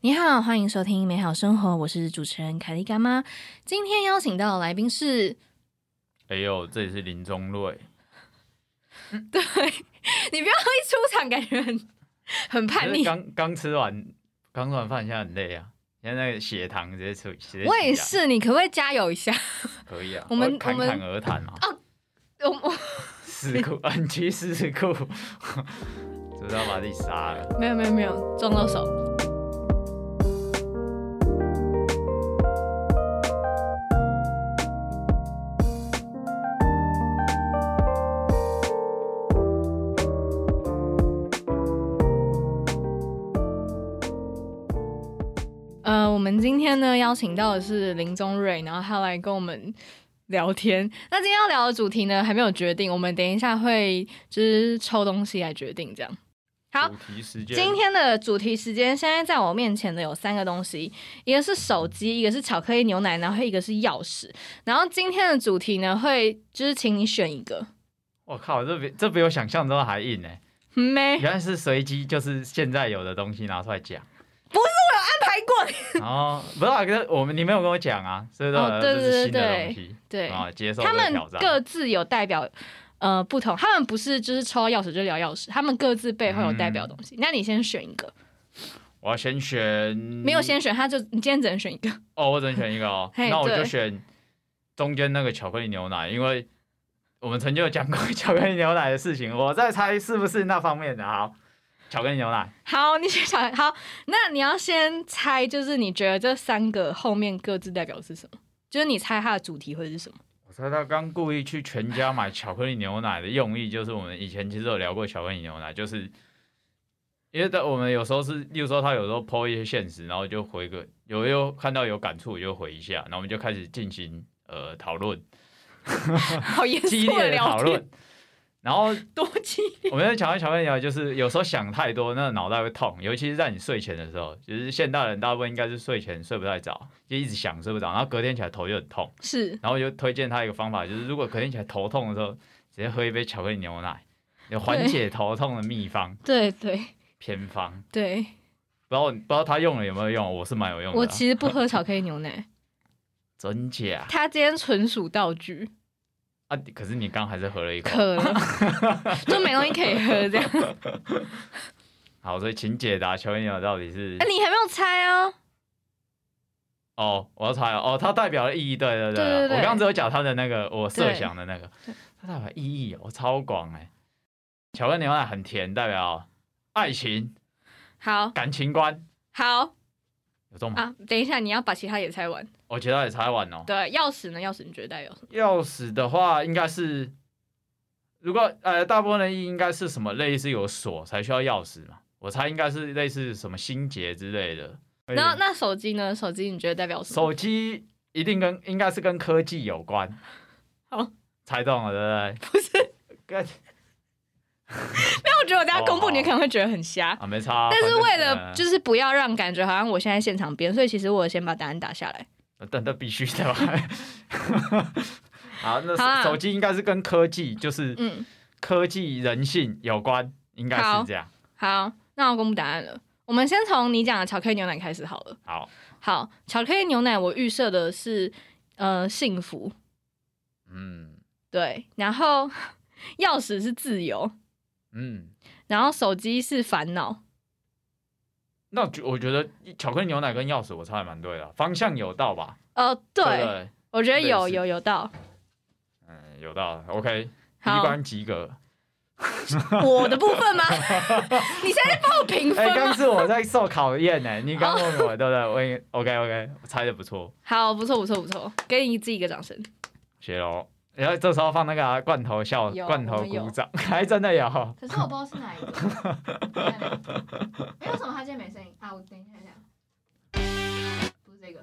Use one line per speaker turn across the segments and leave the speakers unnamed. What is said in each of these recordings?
你好，欢迎收听《美好生活》，我是主持人凯莉干妈。今天邀请到的来宾是，
哎呦，这里是林中瑞，
对你不要一出场感觉很很叛逆。
刚刚吃完刚吃完饭，现在很累啊，现在那个血糖直接出，直接
我也，是，你可不可以加油一下？
可以啊，
我们
侃侃而谈啊，
我我
事故，恩妻事故，知道把自己杀了。
没有没有没有撞到手。天邀请到的是林宗瑞，然后他来跟我们聊天。那今天要聊的主题呢还没有决定，我们等一下会就是抽东西来决定这样。好
主，题时间，
今天的主题时间，现在在我面前的有三个东西，一个是手机，一个是巧克力牛奶，然后一个是钥匙。然后今天的主题呢，会就是请你选一个。
我靠，这比这比我想象中还硬呢。
没
原来是随机，就是现在有的东西拿出来讲。
安排过你。
哦，不是啊，可是我们你没有跟我讲啊，所以说
哦对
这是新的
对
东西
对，
啊，接受
他们。各自有代表呃不同，他们不是就是抽到钥匙就聊钥匙，他们各自背后有代表的东西。那你先选一个，
我要先选，
没有先选，他就你今天只能选一个。
哦，我只能选一个哦，那我就选中间那个巧克力牛奶，因为我们曾经有讲过 巧克力牛奶的事情，我在猜是不是那方面的。好，巧克力牛奶，
好，你选小孩。好，那你要先猜，就是你觉得这三个后面各自代表的是什么？就是你猜它的主题会是什么？
我猜他刚故意去全家买巧克力牛奶的用意，就是我们以前其实有聊过巧克力牛奶，就是因为在我们有时候是，例如说他有时候 po 一些现实，然后就回个有有看到有感触，我就回一下，然后我们就开始进行呃讨论，
好严
激烈的讨，论。然后
多激烈。
我们在巧克力巧克力牛奶，就是有时候想太多，那个脑袋会痛，尤其是在你睡前的时候。就是现代人大部分应该是睡前睡不太着，就一直想睡不着，然后隔天起来头就很痛。
是
然后我就推荐他一个方法，就是如果隔天起来头痛的时候，直接喝一杯巧克力牛奶，有缓解头痛的秘方
对对
偏方。
对，
不知道不知道他用了有没有用，我是蛮有用的啊。
我其实不喝 巧克力牛奶，
真假
他今天纯属道具，
啊？可是你刚还是喝了一口。
渴了 就没东西可以喝这样。
好，所以请解答巧克力牛到底是
哎、你还没有猜啊？
哦，我要猜了哦，它代表的意义，对对
对
我刚刚只有讲它的那个我设想的那个，它代表意义哦，超广哎。巧克力牛奶很甜，代表爱情、
好
感情观，
好
有中吗？
啊，等一下你要把其他也猜完。
我其他也猜完哦。
对，钥匙呢？钥匙你觉得代表什么？
钥匙的话，应该是，如果呃，大部分的意义应该是什么类似有锁才需要钥匙嘛？我猜应该是类似什么心结之类的。
那那手机呢？手机你觉得代表什么？
手机一定跟应该是跟科技有关。
好，
猜中了，对不对？
不是，
跟
因为我觉得我等下公布，
哦
你可能会觉得很瞎。
啊，没差啊。
但是为了
呃
就是不要让感觉好像我现在现场编，所以其实我先把答案打下来。
但这必须的吧。好，那手手机应该是跟科技，就是
嗯，
科技人性有关，应该是这样。
好，那我公布答案了。我们先从你讲的巧克力牛奶开始好了。
好，
好，巧克力牛奶我预设的是呃幸福，
嗯
对，然后 钥匙是自由，
嗯，
然后手机是烦恼。
那我觉得巧克力牛奶跟钥匙我猜的蛮对的，方向有到吧？
呃，对，我觉得有有有到。
嗯，有到，OK，一
好，
关及格。
我的部分吗？你现在在帮我评
哎，
分吗？
刚是我在受考验呢，你刚问我，对不对？我也 OK OK，我猜的不错，
好，不错不错不错，给你自己一个掌声。
谢喽。然后这时候放那个啊罐头笑，罐头鼓掌，还真的有。
可是我不知道是哪一个。哎，为什么他今天没声音啊？我等一下一下，不是这个，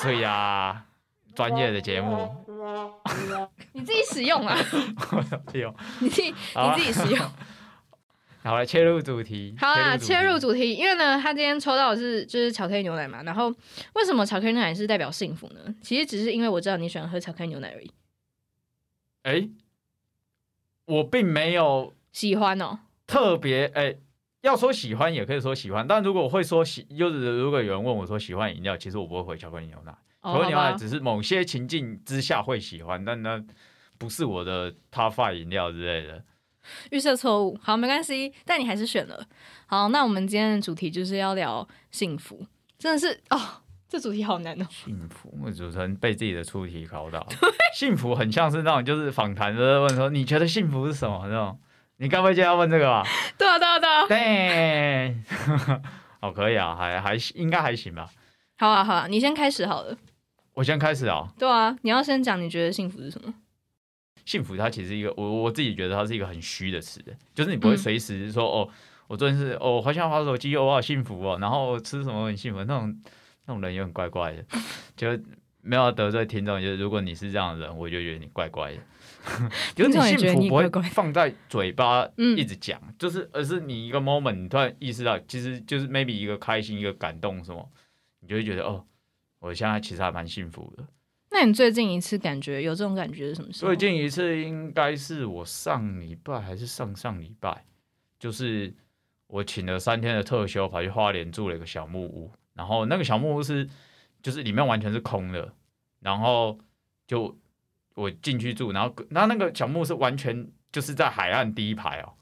所以啊，专业的节目，
你自己使用啊，
有。
你自己你自己使用。
好来切入主题。
好啊，切入
主
主题，因为呢，他今天抽到的是就是巧克力牛奶嘛，然后为什么巧克力牛奶是代表幸福呢？其实只是因为我知道你喜欢喝巧克力牛奶而已。
题。哎，我并没有
喜欢哦，
特别哎，要说喜欢也可以说喜欢，但如果会说喜，就是如果有人问我说喜欢饮料，其实我不会回巧克力牛奶。
哦
巧克力牛奶只是某些情境之下会喜欢，但那不是我的 top five 饮料之类的。
预设错误，好，没关系，但你还是选了。好，那我们今天的主题就是要聊幸福，真的是哦，这主题好难哦。
幸福，我主持人被自己的出题考到。幸福很像是那种就是访谈的问说你觉得幸福是什么那种，你该不会就要问这个吧？
对啊，对啊，对啊。
对，哦，可以啊，还还应该还行吧。
好啊，好啊，你先开始好了。
我先开始啊。
对啊，你要先讲你觉得幸福是什么？
幸福它其实是一个，我我自己觉得它是一个很虚的词，就是你不会
嗯
随时说、哦，我昨天是哦，我好想滑手机哦，我好幸福哦，然后吃什么很幸福，那种那种人也很怪怪的，就没有得罪听众，就是如果你是这样的人，我就觉得你怪怪的，就你幸福不会放在嘴巴
嗯。
一直讲，就是而是你一个 moment，你突然意识到，其实就是 maybe 一个开心，一个感动什么，你就会觉得哦，我现在其实还蛮幸福的。
那你最近一次感觉有这种感觉是什么时候？
最近一次应该是我上礼拜还是上上礼拜，就是我请了三天的特休，跑去花莲住了一个小木屋，然后那个小木屋是就是里面完全是空的，然后就我进去住，然后那那个小木屋是完全就是在海岸第一排哦，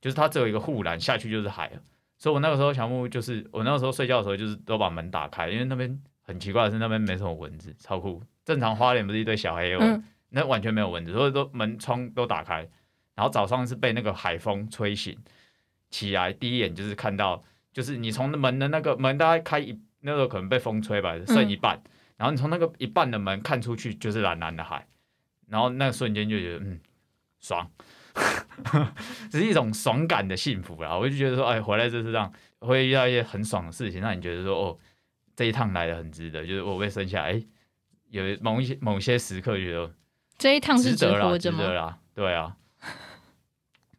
就是它只有一个护栏，下去就是海了，所以我那个时候小木屋就是我那个时候睡觉的时候就是都把门打开，因为那边很奇怪的是那边没什么蚊子，超酷。正常花莲不是一堆小黑蚊，
嗯
那完全没有蚊子，所以都门窗都打开。然后早上是被那个海风吹醒，起来第一眼就是看到，就是你从门的那个门大概开一，那个可能被风吹吧，剩一半，然后你从那个一半的门看出去就是蓝蓝的海，然后那个瞬间就觉得嗯爽，只 是一种爽感的幸福啦。我就觉得说，哎，回来这世上会遇到一些很爽的事情，让你觉得说，哦，这一趟来的很值得，就是我被生下来，哎，有某一些某些时刻觉得。
这一趟是
值得啦，
活着吗？
值得啦，对啊，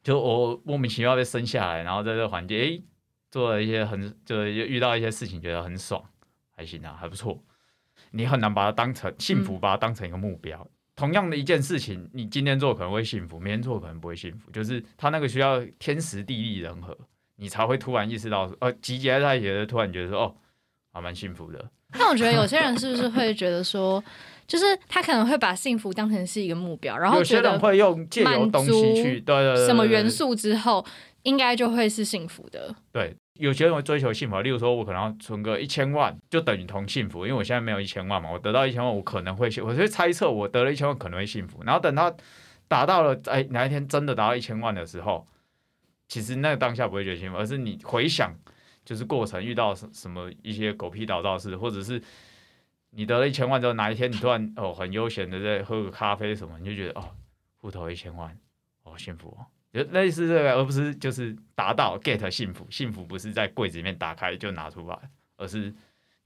就我莫名其妙被生下来，然后在这个环境，诶，做了一些很，就是遇到一些事情，觉得很爽，还行啊，还不错。你很难把它当成幸福，
嗯
把它当成一个目标。同样的一件事情，你今天做可能会幸福，明天做可能不会幸福，就是它那个需要天时地利人和，你才会突然意识到，呃，集结在一起的，突然觉得说，哦，还蛮幸福的。
但我觉得有些人是不是会觉得说，就是他可能会把幸福当成是一个目标，然后
有些人会用借由东西去，对，
什么元素之后，应该就会是幸福的。
对，有些人会追求幸福，例如说，我可能要存个一千万，就等于同幸福，因为我现在没有一千万嘛，我得到一千万，我可能会幸，我会猜测我得了一千万可能会幸福，然后等他达到了，哎，哪一天真的达到一千万的时候，其实那个当下不会觉得幸福，而是你回想，就是过程遇到什什么一些狗屁倒灶事，或者是你得了一千万之后，哪一天你突然哦很悠闲的在喝个咖啡什么，你就觉得哦，户头一千万，哦幸福哦。就类似这个，而不是就是达到 get 幸福。幸福不是在柜子里面打开就拿出来，而是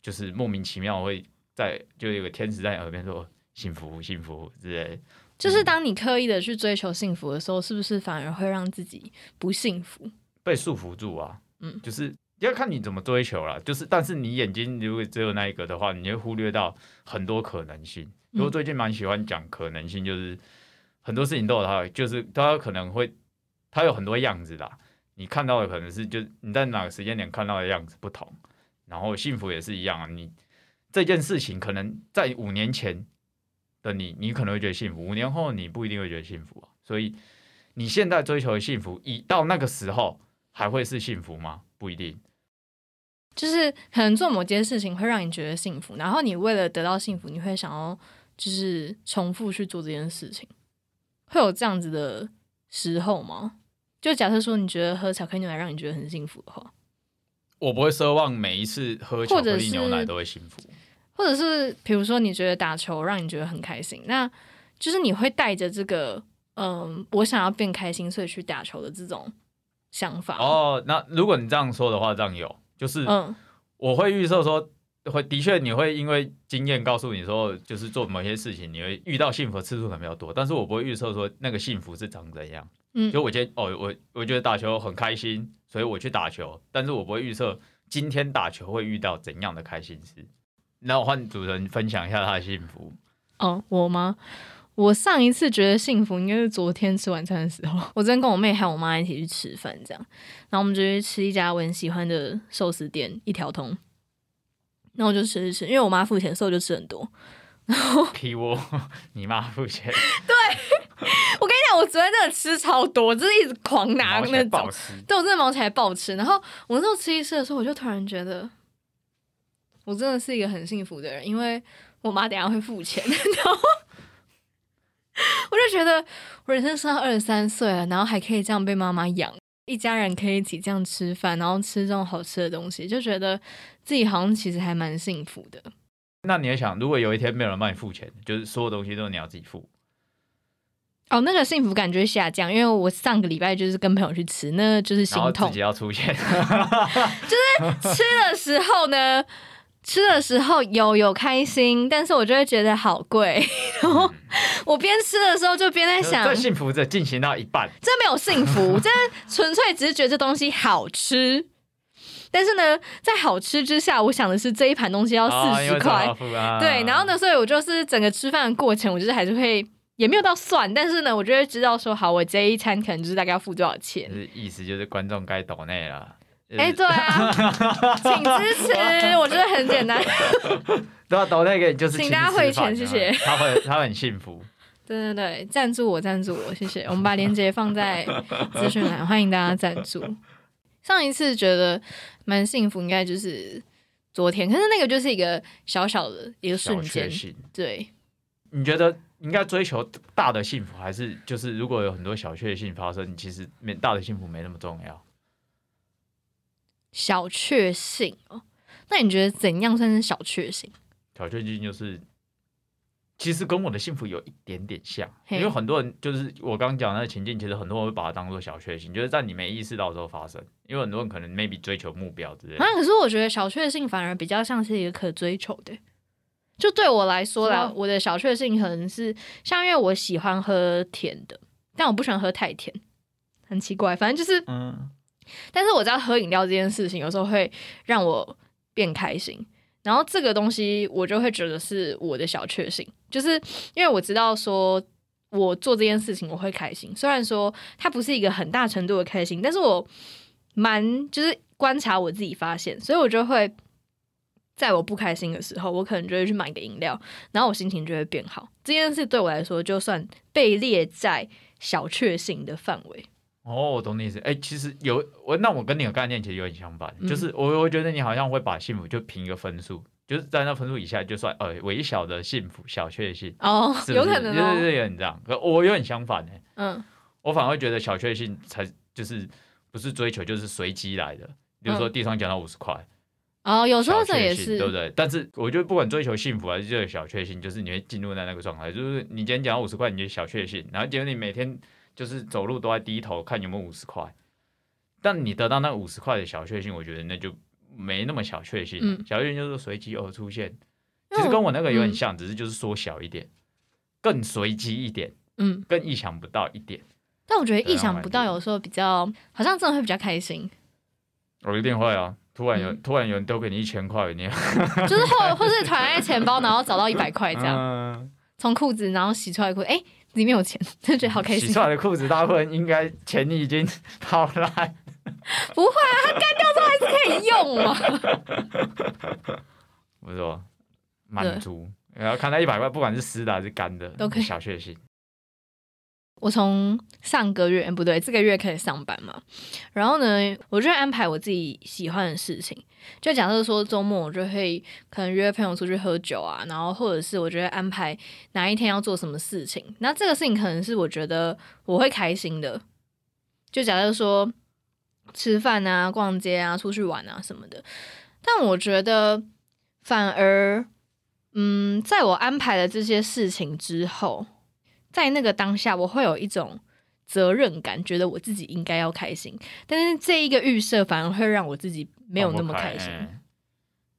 就是莫名其妙会在就有个天使在你耳边说幸福幸福之类。
就是当你刻意的去追求幸福的时候，是不是反而会让自己不幸福？
被束缚住啊，
嗯
就是要看你怎么追求了。就是但是你眼睛如果只有那一个的话，你会忽略到很多可能性。
嗯
我最近蛮喜欢讲可能性，就是很多事情都有它，就是它可能会它有很多样子啦。你看到的可能是就你在哪个时间点看到的样子不同，然后幸福也是一样啊。你这件事情可能在五年前的你，你可能会觉得幸福，五年后你不一定会觉得幸福啊。所以你现在追求的幸福，以到那个时候还会是幸福吗？不一定。
就是可能做某件事情会让你觉得幸福，然后你为了得到幸福，你会想要就是重复去做这件事情，会有这样子的时候吗？就假设说你觉得喝巧克力牛奶让你觉得很幸福的话，
我不会奢望每一次喝巧克力牛奶都会幸福。
或者是比如说你觉得打球让你觉得很开心，那就是你会带着这个嗯，我想要变开心，所以去打球的这种想法。，
哦，那如果你这样说的话，这样有，就是
嗯
我会预设说，会的确你会因为经验告诉你说，就是做某些事情你会遇到幸福的次数可能比较多，但是我不会预测说那个幸福是长怎样。
嗯
就我今天哦，我我觉得打球很开心，所以我去打球，但是我不会预测今天打球会遇到怎样的开心事。那我换主持人分享一下他的幸福。
哦，我吗？我上一次觉得幸福应该是昨天吃晚餐的时候，我昨天跟我妹还有我妈一起去吃饭，这样，然后我们就去吃一家我很喜欢的寿司店，一条通。然后我就吃吃吃，因为我妈付钱，所以我就吃很多。
然 后，给我，你妈付钱，
我跟你讲，我昨天真的吃超多，就是一直狂拿那种。对我真的忙起来暴吃。然后我那时候吃一吃的时候，我就突然觉得，我真的是一个很幸福的人，因为我妈等下会付钱，然后我就觉得我人生上二十三岁了，然后还可以这样被妈妈养，一家人可以一起这样吃饭，然后吃这种好吃的东西，就觉得自己好像其实还蛮幸福的。
那你也想，如果有一天没有人帮你付钱，就是所有东西都是你要自己付，
哦，那个幸福感就会下降，因为我上个礼拜就是跟朋友去吃，那就是心痛。
要出钱，
吃的时候呢，吃的时候有有开心，但是我就会觉得好贵。然后我边吃的时候就边在想，
这幸福的进行到一半，
这没有幸福，这纯粹只是觉得这东西好吃。但是呢，在好吃之下，我想的是这一盘东西要四十块对。然后呢，所以我就是整个吃饭的过程，我就是还是会也没有到算，但是呢，我就会知道说，好，我这一餐可能就是大概要付多少钱
就。是意思就是观众该抖内了。就是
哎、对啊，请支持，我觉得很简单。
对啊，抖那个就是
请大家汇钱谢谢
他会他很幸福。
对对对，赞助我，赞助我，谢谢。我们把链接放在资讯栏，欢迎大家赞助。上一次觉得蛮幸福，应该就是昨天，可是那个就是一个小小的一个瞬间，对，
你觉得应该追求大的幸福，还是就是如果有很多小确幸发生，你其实没大的幸福没那么重要？
小确幸哦。那你觉得怎样算是小确幸？
小确幸就是，其实跟我的幸福有一点点像，
嘿
因为很多人就是我刚刚讲的那个情境，其实很多人会把它当做小确幸，就是在你没意识到的时候发生。因为很多人可能 maybe 追求目标之类的
啊，，可是我觉得小确幸反而比较像是一个可追求的。就对我来说啦，我的小确幸可能是像因为我喜欢喝甜的，但我不喜欢喝太甜，很奇怪。反正就是，
嗯，
但是我知道喝饮料这件事情有时候会让我变开心，然后这个东西我就会觉得是我的小确幸，就是因为我知道说我做这件事情我会开心，虽然说它不是一个很大程度的开心，但是我蛮就是观察我自己发现，所以我就会在我不开心的时候，我可能就会去买个饮料，然后我心情就会变好。这件事对我来说，就算被列在小确幸的范围。
哦，我懂你意思。哎、其实有我，那我跟你的概念其实有点相反，
嗯
就是我我觉得你好像会把幸福就评一个分数，就是在那分数以下就算呃微小的幸福小确幸，
哦，
是是
有可能
就是
哦，
有点这样。可我有点相反呢、
嗯
我反而会觉得小确幸才就是不是追求，就是随机来的。比如说
嗯
地上捡到五十块，
哦，有时候这也是
幸对不对？但是我觉得不管追求幸福还是这个小确幸，就是你会进入在那个状态，就是你今天讲到五十块，你就小确幸，然后结果你每天就是走路都在低头看有没有五十块，但你得到那五十块的小确幸，我觉得那就没那么小确幸，
嗯
小确幸就是随机而出现，其实跟我那个有点
嗯
像，只是就是缩小一点，更随机一点，
嗯，
更意想不到一点。
但我觉得意想不到，有时候比较好像真的会比较开心，
我一定会啊！突然有、
嗯
突然有人丢给你一千块，你
就是或或是突然在钱包，然后找到一百块这样，
嗯
从裤子然后洗出来裤子，哎、里面有钱，就觉得好开心
洗出。来的裤子，大部分应该钱已经 跑烂。
不会啊，它干掉之后还是可以用嘛。
不错，满足。然后看到一百块，不管是湿的还是干的，
都可以
小确幸。
我从上个月不对，这个月开始上班嘛，然后呢，我就会安排我自己喜欢的事情。就假设说周末，我就会可能约朋友出去喝酒啊，然后或者是我觉得安排哪一天要做什么事情。那这个事情可能是我觉得我会开心的。就假设说吃饭啊、逛街啊、出去玩啊什么的。但我觉得反而，嗯，在我安排了这些事情之后，在那个当下，我会有一种责任感，觉得我自己应该要开心。但是这一个预设反而会让我自己没有那么开心。
嗯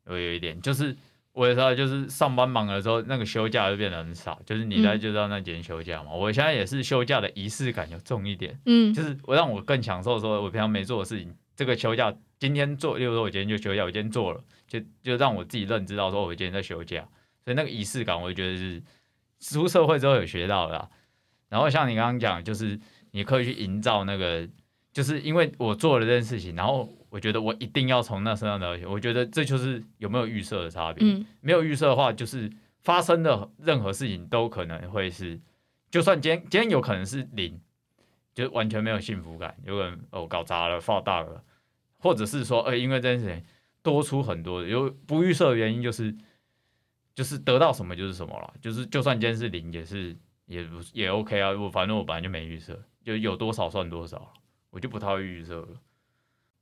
我有一点，就是我也知道就是上班忙的时候，那个休假就变得很少。就是你在知道那几天休假嘛。我现在也是休假的仪式感有重一点，
嗯
就是我让我更享受说我平常没做的事情，这个休假今天做，例如说我今天就休假，我今天做了，就就让我自己认知到说我今天在休假，所以那个仪式感，我就觉得是出社会之后有学到的啦。然后像你刚刚讲，就是你可以去营造那个，就是因为我做了这件事情，然后我觉得我一定要从那身上得到钱，我觉得这就是有没有预设的差别。
嗯
没有预设的话，就是发生的任何事情都可能会是，就算今天今天有可能是零，就完全没有幸福感，有可能哦搞砸了放大了，或者是说，呃，因为这件事情多出很多的，有不预设的原因就是就是得到什么就是什么了，就是就算今天是零，也是也不也 OK 啊，我反正我本来就没预设，就有多少算多少，我就不太会预设了，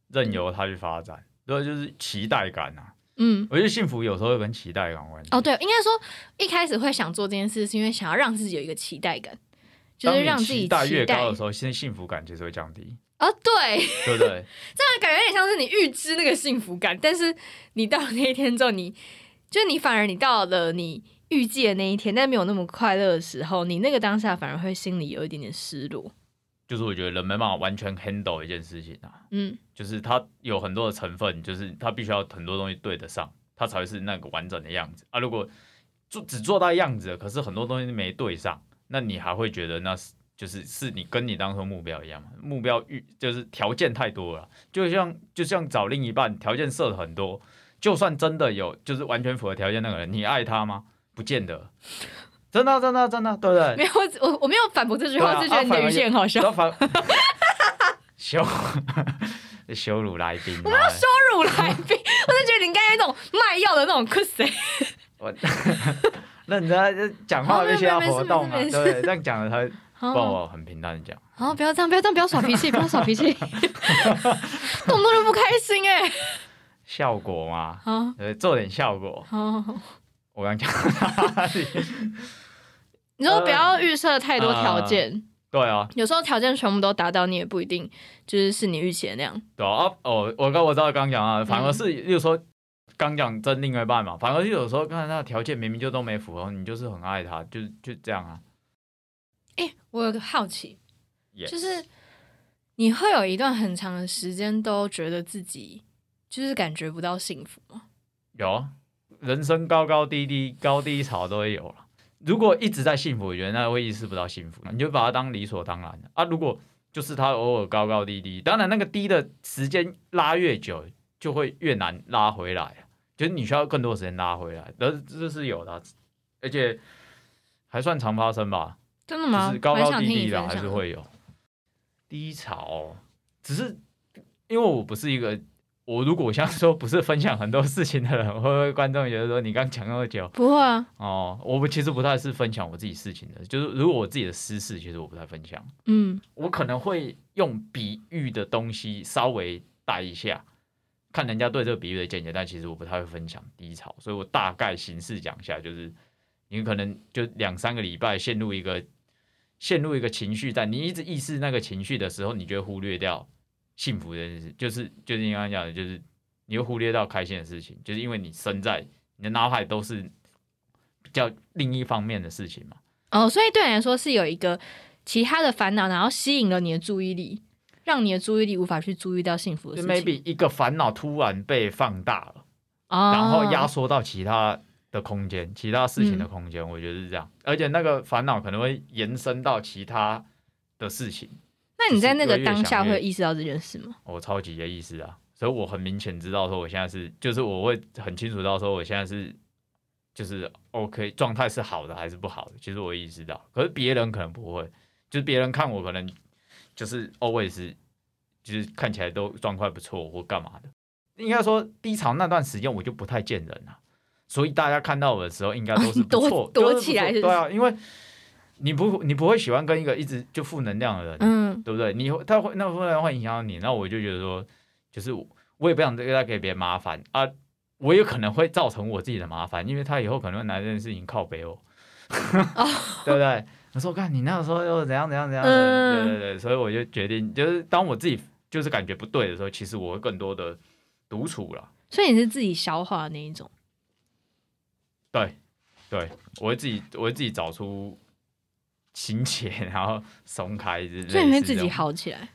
任由它去发展，这就是期待感啊。
嗯。
我觉得幸福有时候会跟期待感有关系。
哦，对，应该说一开始会想做这件事，是因为想要让自己有一个期待感，就是让自己
期待越高的时候，现在幸福感其实会降低，
哦，对，
对不对？
那感觉有点像是你预知那个幸福感，但是你到了那一天之后，你就是你反而你到了你预计的那一天，但没有那么快乐的时候，你那个当下反而会心里有一点点失落。
就是我觉得人没办法完全 handle 一件事情啊，
嗯
就是它有很多的成分，就是它必须要很多东西对得上，它才会是那个完整的样子啊。如果做只做到样子了，可是很多东西没对上，那你还会觉得那是就是是你跟你当初目标一样嘛？目标预就是条件太多了，就像就像找另一半，条件设的很多，就算真的有就是完全符合条件那个人，你爱他吗？不见得，真的啊真的啊真的，对不对？
没有，我我我没有反驳这句话，
对啊
是觉得你的语气很好笑。
羞 羞辱来宾，我没有
羞辱来宾，我就觉得你应该有一种卖药的那种 cuss，
我 认真讲话必须要活动啊，
没事没事
对不对？这样讲的才不然
好，
我很平淡的讲。
好，不要这样，不要这样，不要耍脾气，不要耍脾气，动不动就不开心哎。
效果嘛，
好
对，做点效果。
好，好
我刚讲哪里？
你说不要预设太多条件，
对啊，
有时候条件全部都达到，你也不一定就是是你预期的那样。
对啊，哦，我刚我知道刚讲啊，反而是，例如说刚讲真另外一半嘛，反而是有时候看他的条件明明就都没符合，你就是很爱他，就就这样啊。
哎、我有个好奇就是你会有一段很长的时间都觉得自己就是感觉不到幸福吗？
有啊人生高高低低，高低潮都会有了。如果一直在幸福，我觉得那会意识不到幸福，你就把它当理所当然的啊。如果就是它偶尔高高低低，当然那个低的时间拉越久，就会越难拉回来啊。就是你需要更多时间拉回来，这这是有的啊，而且还算常发生吧。
真的吗？
就是高高低低的还是会有低潮哦、只是因为我不是一个，我如果像说不是分享很多事情的人，会不会观众觉得说你刚讲那么久
不会啊，
哦？我不其实不太是分享我自己事情的，就是如果我自己的私事，其实我不太分享，
嗯
我可能会用比喻的东西稍微带一下。看人家对这个比喻的见解，但其实我不太会分享低潮，所以我大概形式讲一下，就是你可能就两三个礼拜陷入一个陷入一个情绪在，你一直意识那个情绪的时候，你就会忽略掉幸福这件事，就是就是你刚刚讲的，就是你会忽略到开心的事情，就是因为你身在你的脑海都是比较另一方面的事情嘛。
哦，所以对你来说是有一个其他的烦恼，然后吸引了你的注意力，让你的注意力无法去注意到幸福的事情。
maybe 一个烦恼突然被放大了。
哦，
然后压缩到其他的空间，其他事
嗯
情的空间，我觉得是这样。而且那个烦恼可能会延伸到其他的事情，
那你在那个当下会意识到这件事吗？
我超级的意识啊，所以我很明显知道说我现在是，就是我会很清楚到说我现在是，就是 OK 状态是好的还是不好的，其实我会意识到，可是别人可能不会，就是别人看我可能就是 always 就是看起来都状态不错或干嘛的。应该说低潮那段时间我就不太见人了，所以大家看到我的时候应该都是不
躲
错，
躲起来
对啊，因为你不你不会喜欢跟一个一直就负能量的人，
嗯，
对不对？你他会那负能量会影响到你，那我就觉得说，就是我我也不想再给别人麻烦啊，我有可能会造成我自己的麻烦，因为他以后可能会拿这件事情靠背我，对不对？我说看你那个时候又怎样怎样怎样，
嗯
对对对，所以我就决定，就是当我自己就是感觉不对的时候，其实我会更多的独处了。
所以你是自己消化的那一种。
对，对，我会自己，我会自己找出心结，然后松开之类。
所以你会自己好起来。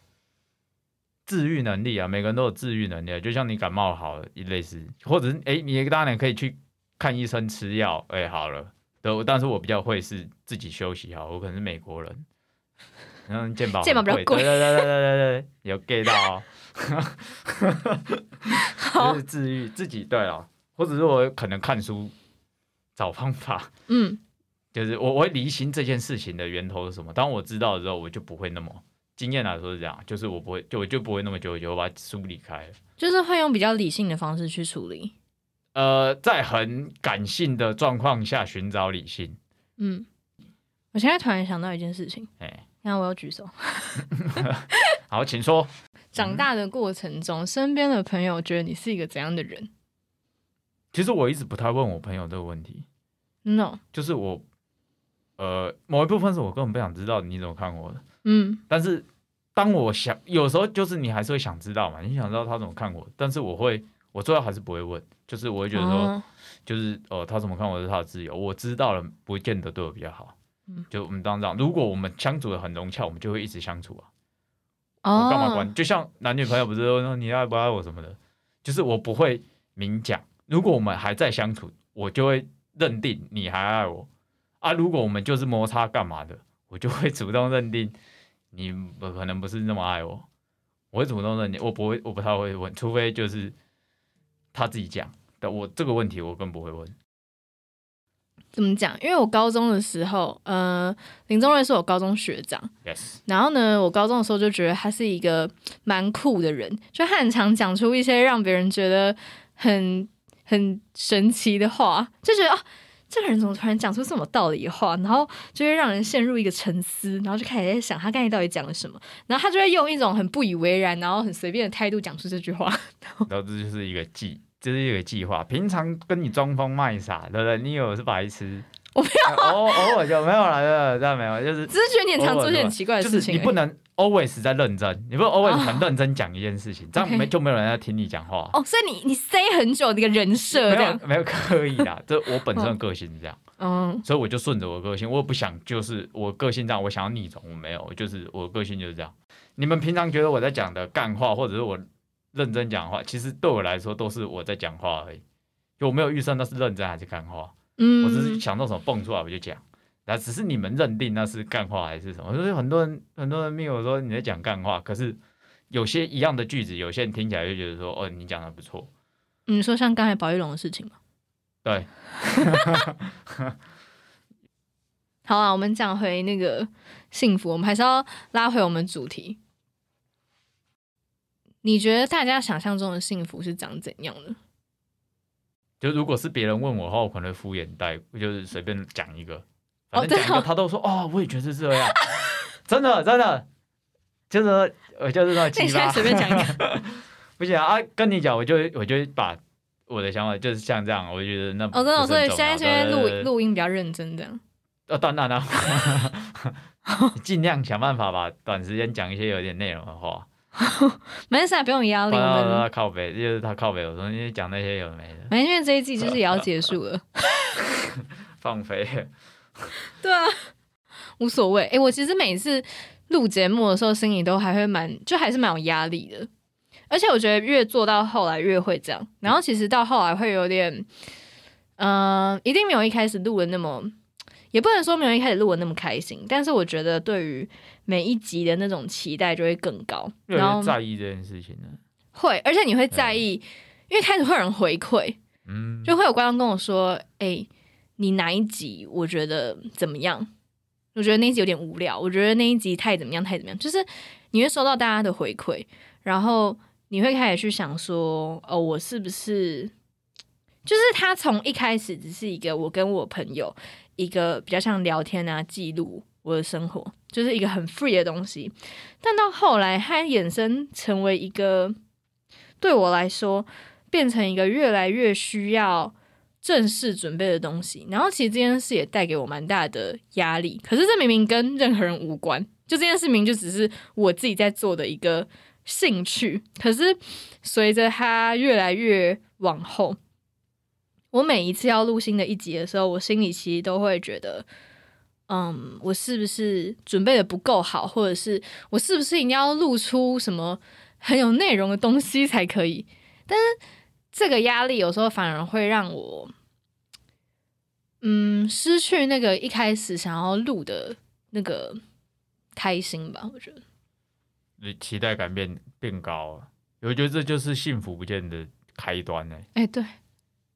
治愈能力啊，每个人都有治愈能力啊，就像你感冒好了，类似，或者是哎，你当然可以去看医生吃药，哎，好了，对，但是我比较会是自己休息好，我可能是美国人，然后健保
健保比较贵
很对对对对对对对，有 get 到、哦，就是治愈自己，对了，或者是我可能看书找方法，
嗯，
就是我我会离心这件事情的源头是什么。当我知道的时候，我就不会那么经验来说是这样，就是我不会就我就不会那么纠结，我把它梳理开了。
就是会用比较理性的方式去处理。
呃，在很感性的状况下寻找理性，
嗯，我现在突然想到一件事情，
哎，
那我要举手。
好，请说。
长大的过程中，身边的朋友觉得你是一个怎样的人
其实我一直不太问我朋友这个问题
，？No，
就是我，呃，某一部分是我根本不想知道你怎么看我的，
嗯
但是当我想，有时候就是你还是会想知道嘛，你想知道他怎么看我，但是我会，我最后还是不会问，就是我会觉得说，
哦
就是哦，他怎么看我是他的自由，我知道了，不见得对我比较好。
嗯
就我们当这样，如果我们相处的很融洽，我们就会一直相处啊。
哦，
我干嘛管？就像男女朋友不是说你爱不爱我什么的，就是我不会明讲。如果我们还在相处，我就会认定你还爱我啊。如果我们就是摩擦干嘛的，我就会主动认定你不可能不是那么爱我。我会主动认定，我不会，我不太会问，除非就是他自己讲。但我这个问题我更不会问。
怎么讲？因为我高中的时候，呃，林宗瑞是我高中学长
，Yes，
然后呢，我高中的时候就觉得他是一个蛮酷的人，就他很常讲出一些让别人觉得很很神奇的话，就觉得啊，这个人怎么突然讲出这么道理的话，然后就会让人陷入一个沉思，然后就开始在想他刚才到底讲了什么，然后他就会用一种很不以为然，然后很随便的态度讲出这句话。
然后这就是一个计，这是一个计划。平常跟你装疯卖傻，对不对？你以为我是白痴？
我没
有，偶偶尔就没有了，对不对？这样没有，就是
只是觉得你很常做一些很奇怪的事情
你不能 always 在认真，你不能 always
哦
很认真讲一件事情，这样没就没有人在听你讲话。
哦，所以你你塞很久的一个人设
没有，没有刻意啦，这我本身的个性是这样，
嗯
所以我就顺着我的个性，我也不想就是我个性这样，我想要逆转，我没有，就是我的个性就是这样。你们平常觉得我在讲的干话，或者是我认真讲话，其实对我来说都是我在讲话而已，就我没有预算那是认真还是干话，
嗯，
我只是想到什么蹦出来我就讲。那只是你们认定那是干话还是什么？就是很多人很多人密我说你在讲干话，可是有些一样的句子，有些人听起来就觉得说哦你讲的不错，
你说像刚才宝玉龙的事情吗？
对
好啊，我们讲回那个幸福，我们还是要拉回我们主题。你觉得大家想象中的幸福是长怎样的？
就如果是别人问我的话，我可能会敷衍带，我就是随便讲一个，
哦
反正讲一个，他都说哦，我也觉得是这样，真的真的，就是我就是那
那
鸡巴，
你现在随便讲一个。
不行啊，跟你讲，我就我就把我的想法就是像这样，我觉得那
哦，真的，所以现在现录录音比较认真，这样。
呃，当然了，尽量想办法把短时间讲一些有点内容的话，
没事啊，不用压力，
他靠北，就是他靠北，我说你讲那些有的没的，
没因为这一季就是也要结束了。
放飞。
对啊，无所谓。诶，我其实每次录节目的时候，心里都还会蛮，就还是蛮有压力的。而且我觉得越做到后来越会这样，然后其实到后来会有点，嗯、一定没有一开始录的那么，也不能说没有一开始录的那么开心，但是我觉得对于每一集的那种期待就会更高，然后
在意这件事情呢，
会，而且你会在意，因为开始会有人回馈，
嗯，
就会有观众跟我说：“哎、你哪一集我觉得怎么样？我觉得那一集有点无聊，我觉得那一集太怎么样，太怎么样。”就是你会收到大家的回馈，然后你会开始去想说：“哦，我是不是？”就是他从一开始只是一个我跟我朋友一个比较像聊天啊，记录我的生活，就是一个很 free 的东西。但到后来，它衍生成为一个对我来说，变成一个越来越需要正式准备的东西。然后，其实这件事也带给我蛮大的压力。可是，这明明跟任何人无关，就这件事明就只是我自己在做的一个兴趣。可是，随着它越来越往后，我每一次要录新的一集的时候，我心里其实都会觉得。嗯，我是不是准备的不够好，或者是我是不是一定要录出什么很有内容的东西才可以？但是这个压力有时候反而会让我嗯，失去那个一开始想要录的那个开心吧，我觉得。
你期待感变变高了，我觉得这就是幸福不见的开端呢。
哎、对，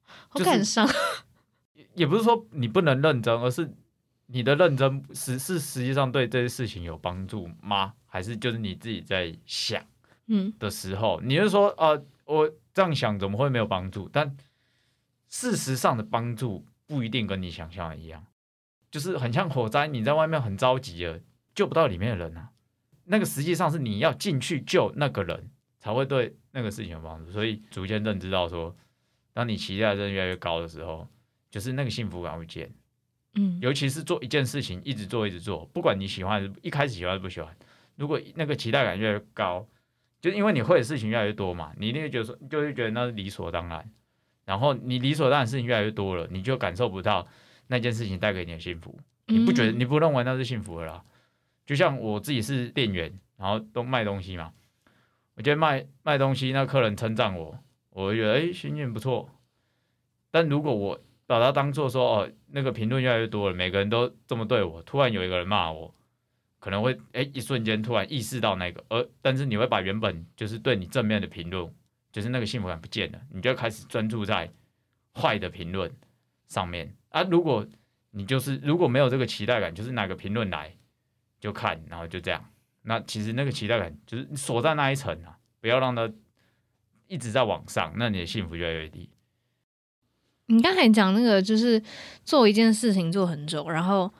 好
就是
感伤。
也不是说你不能认真，而是你的认真实是实际上对这些事情有帮助吗？还是就是你自己在想
嗯
的时候，你是说呃，我这样想怎么会没有帮助？但事实上的帮助不一定跟你想象的一样，就是很像火灾，你在外面很着急了，救不到里面的人啊。那个实际上是你要进去救那个人，才会对那个事情有帮助。所以逐渐认知到说，当你期待真的越来越高的时候，就是那个幸福感会减。
嗯
尤其是做一件事情，一直做一直做，不管你喜欢一开始喜欢还是不喜欢，如果那个期待感越来越高，就因为你会的事情越来越多嘛，你一定会觉得说，就会觉得那是理所当然。然后你理所当然的事情越来越多了，你就感受不到那件事情带给你的幸福。你不觉得？
嗯
你不认为那是幸福的啦？就像我自己是店员，然后都卖东西嘛，我觉得卖卖东西，那客人称赞我，我会觉得哎、诶心情不错。但如果我把它当做说哦，那个评论越来越多了，每个人都这么对我，突然有一个人骂我，可能会哎、一瞬间突然意识到那个，而但是你会把原本就是对你正面的评论，就是那个幸福感不见了，你就开始专注在坏的评论上面啊。如果你就是如果没有这个期待感，就是哪个评论来就看，然后就这样，那其实那个期待感就是你锁在那一层啊，不要让它一直在往上，那你的幸福越来越低。
你刚才讲那个，就是做一件事情做很久，然后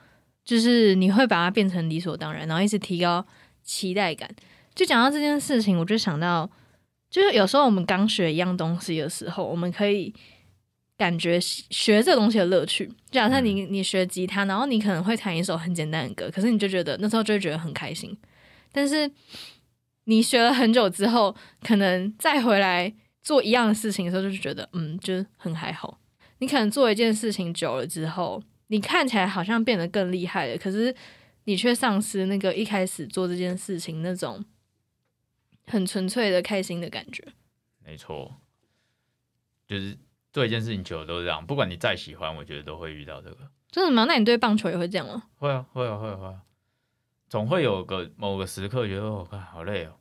就是你会把它变成理所当然，然后一直提高期待感。就讲到这件事情，我就想到，就是有时候我们刚学一样东西的时候，我们可以感觉学这个东西的乐趣。就假设你你学吉他，然后你可能会弹一首很简单的歌，可是你就觉得那时候就会觉得很开心。但是你学了很久之后，可能再回来做一样的事情的时候，就是觉得嗯，就是很还好。你可能做一件事情久了之后，你看起来好像变得更厉害了，可是你却丧失那个一开始做这件事情那种很纯粹的开心的感觉。
没错，就是做一件事情久了都是这样，不管你再喜欢，我觉得都会遇到这个。
真的吗？那你对棒球也会这样吗？
会啊，会啊，会啊，会啊，总会有个某个时刻觉得哦，看好累哦，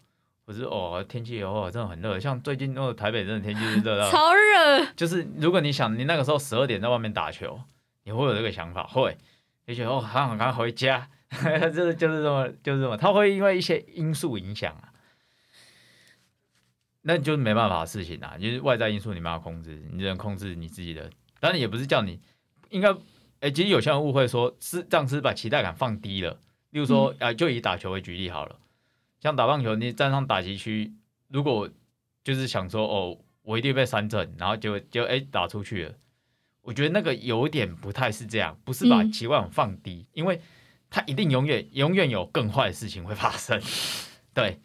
或是哦天气哦真的很热，像最近那个台北真的天气是热到，
超热，
就是如果你想你那个时候十二点在外面打球，你会有这个想法，会，就觉得哦，好想赶快回家，就是就是这么就是这么，他会因为一些因素影响啊，那就是没办法的事情啊，就是外在因素你没办法控制，你只能控制你自己的。当然也不是叫你应该，哎、其实有些人误会说是这样是把期待感放低了。例如说，啊、就以打球为举例好了，像打棒球，你站上打击区，如果就是想说哦，我一定被三振，然后就就哎、打出去了。我觉得那个有点不太是这样，不是把
嗯
期望放低，因为它一定永远永远有更坏的事情会发生。对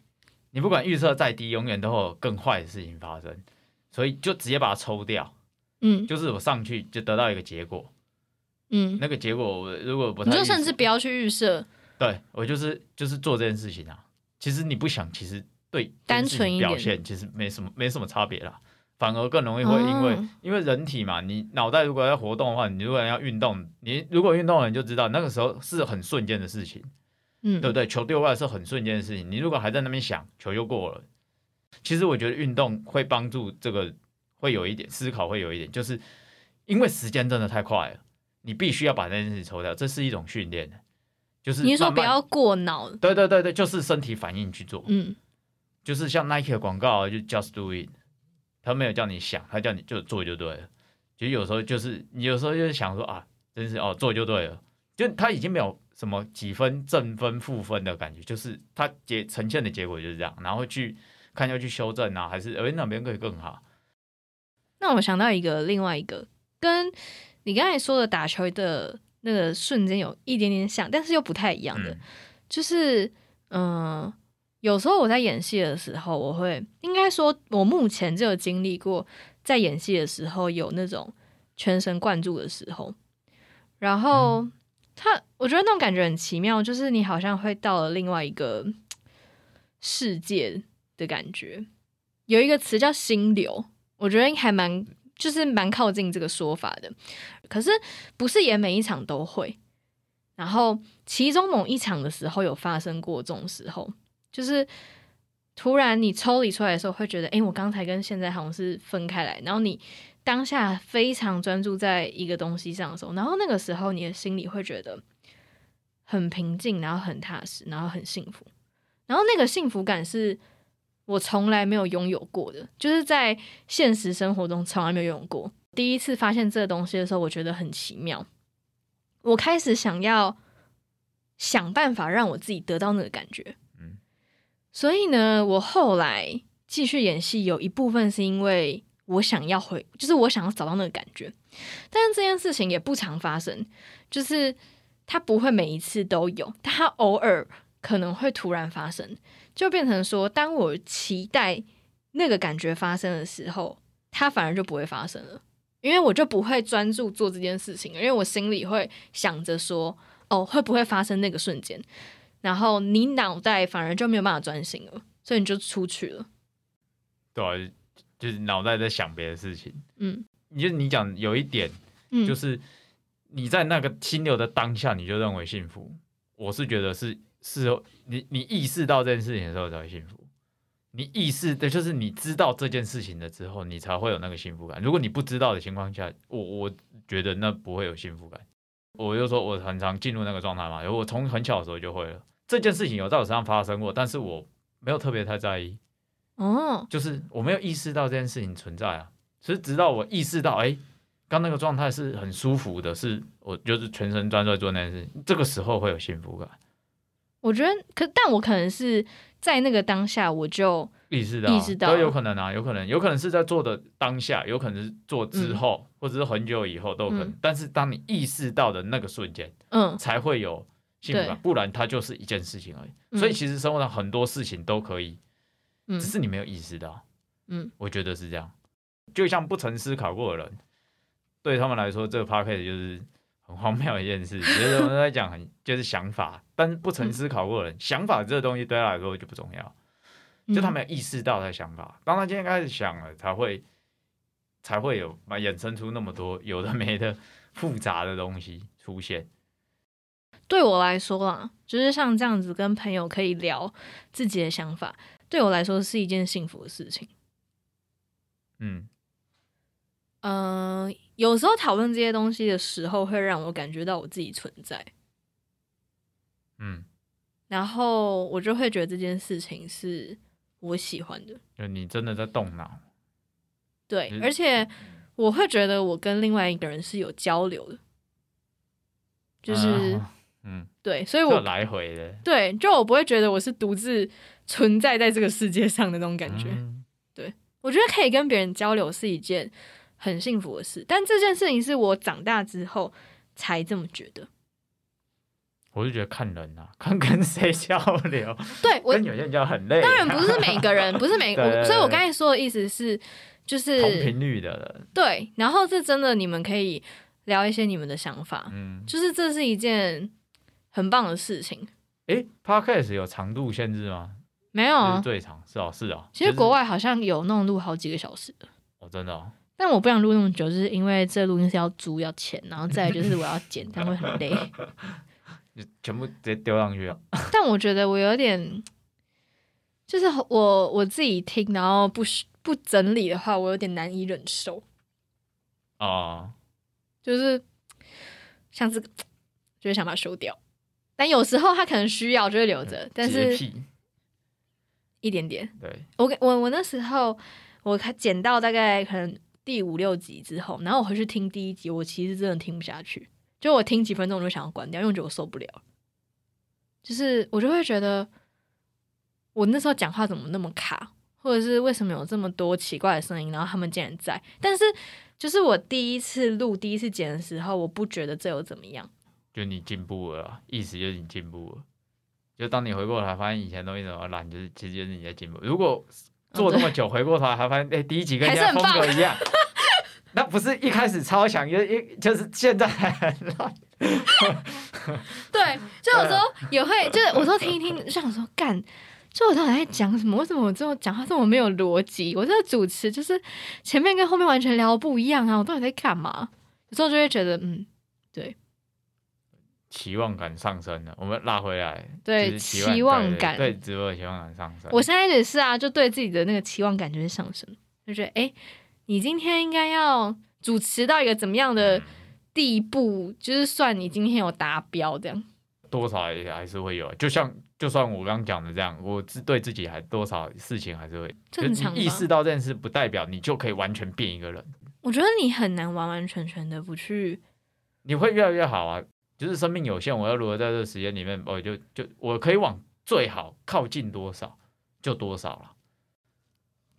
你不管预测再低，永远都会有更坏的事情发生，所以就直接把它抽掉，
嗯
就是我上去就得到一个结果，
嗯，
那个结果我如果不太预测，
你就甚至不要去预设，
对我就是就是做这件事情啊。其实你不想，其实对
单纯一点
表现其实没什么没什么差别啦，反而更容易会因为、
哦
因为人体嘛，你脑袋如果要活动的话，你如果要运动，你如果运动了你就知道那个时候是很瞬间的事情，
嗯，
对不对？球丢过来是很瞬间的事情，你如果还在那边想，球就过了。其实我觉得运动会帮助这个，会有一点思考，会有一点，就是因为时间真的太快了，你必须要把那件事情抽掉，这是一种训练，就是
你说不要过脑，
对对对对，就是身体反应去做，
嗯
就是像 Nike 的广告啊就 Just Do It，他没有叫你想，他叫你就做就对了。其实有时候就是你有时候就是想说啊，真是哦做就对了，就他已经没有什么几分正分负分的感觉，就是他结呈现的结果就是这样，然后去看要去修正啊，还是哎哪边可以更好？
那我想到一个另外一个，跟你刚才说的打球的那个瞬间有一点点像，但是又不太一样的，
嗯
就是嗯、呃有时候我在演戏的时候，我会应该说，我目前就有经历过在演戏的时候有那种全神贯注的时候，然后他我觉得那种感觉很奇妙，就是你好像会到了另外一个世界的感觉。有一个词叫心流，我觉得还蛮就是蛮靠近这个说法的。可是不是演每一场都会，然后其中某一场的时候有发生过这种时候，就是突然你抽离出来的时候，会觉得，诶，我刚才跟现在好像是分开来，然后你当下非常专注在一个东西上的时候，然后那个时候你的心里会觉得很平静，然后很踏实，然后很幸福，然后那个幸福感是我从来没有拥有过的，就是在现实生活中从来没有拥有过。第一次发现这个东西的时候，我觉得很奇妙。我开始想要想办法让我自己得到那个感觉。所以呢，我后来继续演戏，有一部分是因为我想要回，就是我想要找到那个感觉。但这件事情也不常发生，就是它不会每一次都有，它偶尔可能会突然发生，就变成说，当我期待那个感觉发生的时候，它反而就不会发生了。因为我就不会专注做这件事情，因为我心里会想着说，哦，会不会发生那个瞬间？然后你脑袋反而就没有办法专心了，所以你就出去了。
对啊，就是脑袋在想别的事情。
嗯
你就你讲有一点，
嗯，
就是你在那个心流的当下，你就认为幸福。我是觉得是是你你意识到这件事情的时候才会幸福。你意识的就是你知道这件事情了之后，你才会有那个幸福感。如果你不知道的情况下，我我觉得那不会有幸福感。我就说我很常进入那个状态嘛，我从很小的时候就会了。这件事情有在我身上发生过，但是我没有特别太在意。
哦，
就是我没有意识到这件事情存在啊，其实直到我意识到，哎、刚那个状态是很舒服的，是我就是全神专注在做那件事情，这个时候会有幸福感，
我觉得可，但我可能是在那个当下，我就
意识到，
意识到
都有可能啊，有可能，有可能是在做的当下，有可能是做之后，或者是很久以后都有可能。
嗯
但是当你意识到的那个瞬间，
嗯
才会有幸福感，不然它就是一件事情而已。
嗯
所以其实生活上很多事情都可以，
嗯
只是你没有意识到。
嗯
我觉得是这样。就像不曾思考过的人，对他们来说，这个 p o c a s t 就是很荒谬的一件事。就是我们在讲很 就是想法，但是不曾思考过的人，想法这个东西对他来说就不重要，
嗯，
就他没有意识到他的想法。当他今天开始想了，才会才会有嘛衍生出那么多有的没的复杂的东西出现。
对我来说啦，就是像这样子跟朋友可以聊自己的想法，对我来说是一件幸福的事情。
嗯，
嗯、有时候讨论这些东西的时候，会让我感觉到我自己存在，
嗯，
然后我就会觉得这件事情是我喜欢的。
就你真的在动脑，
对，
嗯
而且我会觉得我跟另外一个人是有交流的，就是、
啊嗯，
对，所以我
来回的
对，就我不会觉得我是独自存在在这个世界上的那种感觉。
嗯
我觉得可以跟别人交流是一件很幸福的事，但这件事情是我长大之后才这么觉得。
我就觉得看人啊，看跟谁交流，
对我
跟有些人交流很累。
当然不是每个人，不是每 我，
对对
所以我刚才说的意思是，就
同
是
频率的人，
对，然后是真的，你们可以聊一些你们的想法，
嗯，
就是这是一件很棒的事情。
诶 p o d c a s t 有长度限制吗？就是
没有啊，
最长是哦，是哦。
其实
就是
国外好像有那种录好几个小时的，
哦，真的哦，
但我不想录那么久，就是因为这录音是要租要钱，然后再来就是我要剪，这样会很累。
就 全部直接丢上去啊。
但我觉得我有点，就是我我自己听，然后不不整理的话，我有点难以忍受。
哦，
就是像这个，就是想把它收掉。但有时候他可能需要，就会留着，但是，一点点。
对，
我我我那时候我看剪到大概可能第五六集之后，然后我回去听第一集，我其实真的听不下去。就我听几分钟我就想要关掉，因为我觉得我受不了。就是我就会觉得，我那时候讲话怎么那么卡，或者是为什么有这么多奇怪的声音，然后他们竟然在。但是就是我第一次录、第一次剪的时候，我不觉得这有怎么样。
就你进步了啊，意思就是你进步了。就当你回过头来发现以前东西怎么烂，就是其实就是你在进步。如果做这么久，回过头来还发现，哎、第一集跟
还是很棒
格一样，那不是一开始超强，就一就是现在还很烂。
对，就有时候也会，就是我说听一听，就想说干，就我到底在讲什么？为什么我这么讲话这么没有逻辑？我这个主持就是前面跟后面完全聊的不一样啊！我到底在干嘛？有时候就会觉得，嗯，对
期望感上升了，我们拉回来，
对
就是
期望感
对直播的期望感上升。
我现在也是啊，就对自己的那个期望感就是上升，就觉得，哎、你今天应该要主持到一个怎么样的地步，就是算你今天有达标这样。
多少也还是会有，就像就算我刚刚讲的这样，我自对自己还多少事情还是会，
正常
意识到这件事，不代表你就可以完全变一个人，
我觉得你很难完完全全的不去，
你会越来越好啊。就是生命有限，我要如何在这个时间里面，我就就我可以往最好靠近多少就多少了。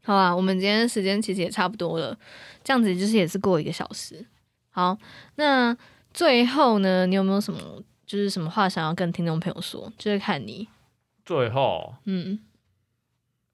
好啊，我们今天时间其实也差不多了，这样子就是也是过一个小时。好，那最后呢，你有没有什么就是什么话想要跟听众朋友说？就是看你，
最后，
嗯，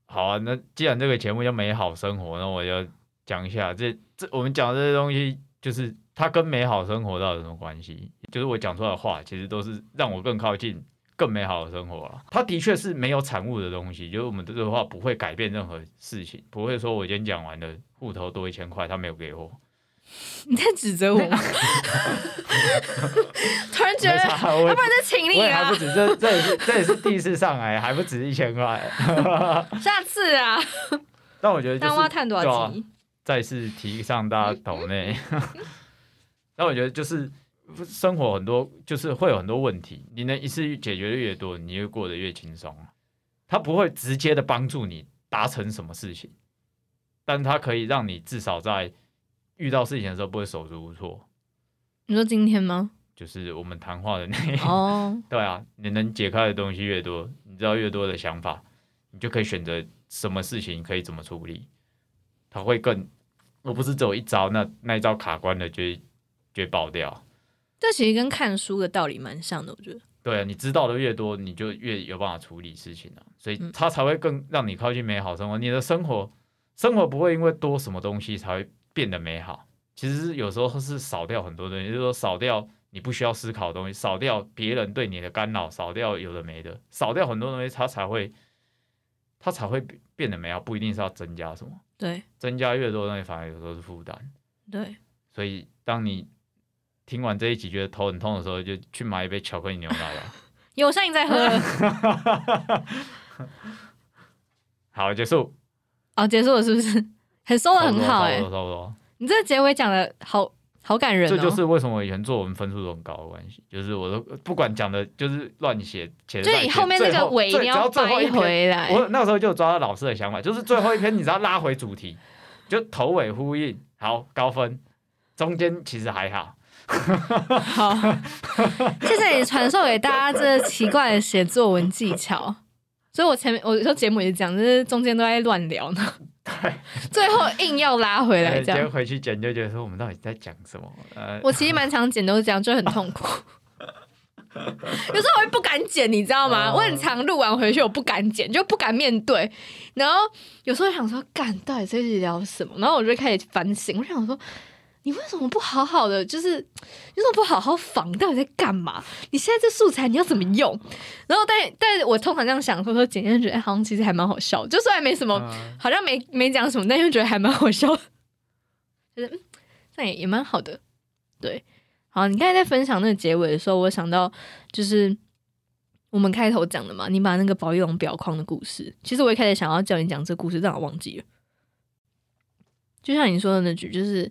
好啊，那既然这个节目叫美好生活，那我就讲一下这这我们讲的这些东西，就是它跟美好生活到底有什么关系？就是我讲出来的话，其实都是让我更靠近更美好的生活了。它的确是没有产物的东西，就是我们这个话不会改变任何事情，不会说我今天讲完了，户头多一千块，他没有给我，
你在指责我吗？突然觉得，要不然就请你啊
还不，止，这这也是这也是第一次上来，还不止一千块。
下次啊，
但我觉得就是
当挖探多少集？
再次提上大家抖内。那我觉得就是生活很多就是会有很多问题，你能一次解决的越多，你就过得越轻松。它不会直接的帮助你达成什么事情，但它可以让你至少在遇到事情的时候不会手足无措。
你说今天吗？
就是我们谈话的内容，
哦，
对啊，你能解开的东西越多，你知道越多的想法，你就可以选择什么事情可以怎么处理，它会更，而不是只有一招，那那一招卡关了就会就会爆掉。
这其实跟看书的道理蛮像的，我觉得。
对啊，你知道的越多，你就越有办法处理事情啊，所以
嗯
它才会更让你靠近美好生活。你的生活，生活不会因为多什么东西才会变得美好，其实有时候是少掉很多东西，就是说少掉你不需要思考的东西，少掉别人对你的干扰，少掉有的没的，少掉很多东西，它才会它才会变变得美好，不一定是要增加什么，
对
增加越多的东西反而有时候是负担。
对，
所以当你听完这一集觉得头很痛的时候，就去买一杯巧克力牛奶吧。
有上瘾在喝了。
好，结束。
哦，结束了是不是？很收的很好哎、
差不多差不多。
你这个结尾讲的好好感人哦。
这就是为什么我以前作文分数都很高的关系，就是我都不管讲的，就是乱写，写的
就你后面那个尾你要掰
一。
回来。
我那时候就抓到老师的想法，就是最后一篇你只要拉回主题，就头尾呼应，好高分。中间其实还好，
好，谢谢你传授给大家这奇怪的写作文技巧。所以我前面我说节目也是讲，就是中间都在乱聊呢，
对，
最后硬要拉回来这样。
回去剪就觉得说我们到底在讲什么？呃，
我其实蛮常剪都是这样，就很痛苦。有时候我会不敢剪，你知道吗？
哦
我很常录完回去，我不敢剪，就不敢面对。然后有时候想说，干到底这一集聊什么？然后我就会开始反省，我想说，你为什么不好好的，就是你为什么不好好防？到底在干嘛？你现在这素材你要怎么用？然后但但我通常这样想，或者说剪进去，哎，好像其实还蛮好笑，就虽然没什么，
嗯
好像没没讲什么，但又觉得还蛮好笑，就是嗯，这样也也蛮好的。对，好，你刚才在分享那个结尾的时候，我想到就是我们开头讲的嘛，你把那个宝玉龙表框的故事，其实我一开始想要叫你讲这个故事，但我忘记了。就像你说的那句，就是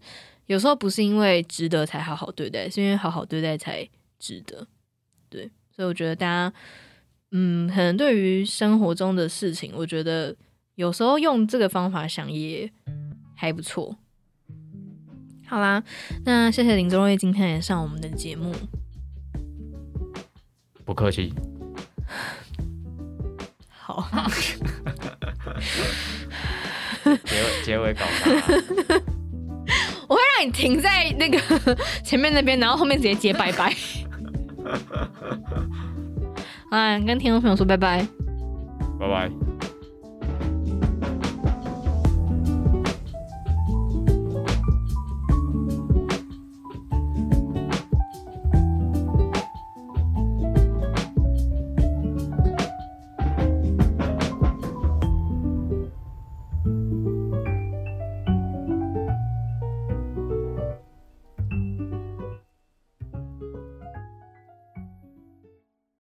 有时候不是因为值得才好好对待，是因为好好对待才值得。对，所以我觉得大家，嗯，可能对于生活中的事情，我觉得有时候用这个方法想也还不错。好啦，那谢谢林宗瑞今天也上我们的节目。
不客气。
好，
结尾结尾搞啥？
我会让你停在那个前面那边，然后后面直接接拜拜。哎，跟听众朋友说拜拜。
拜拜。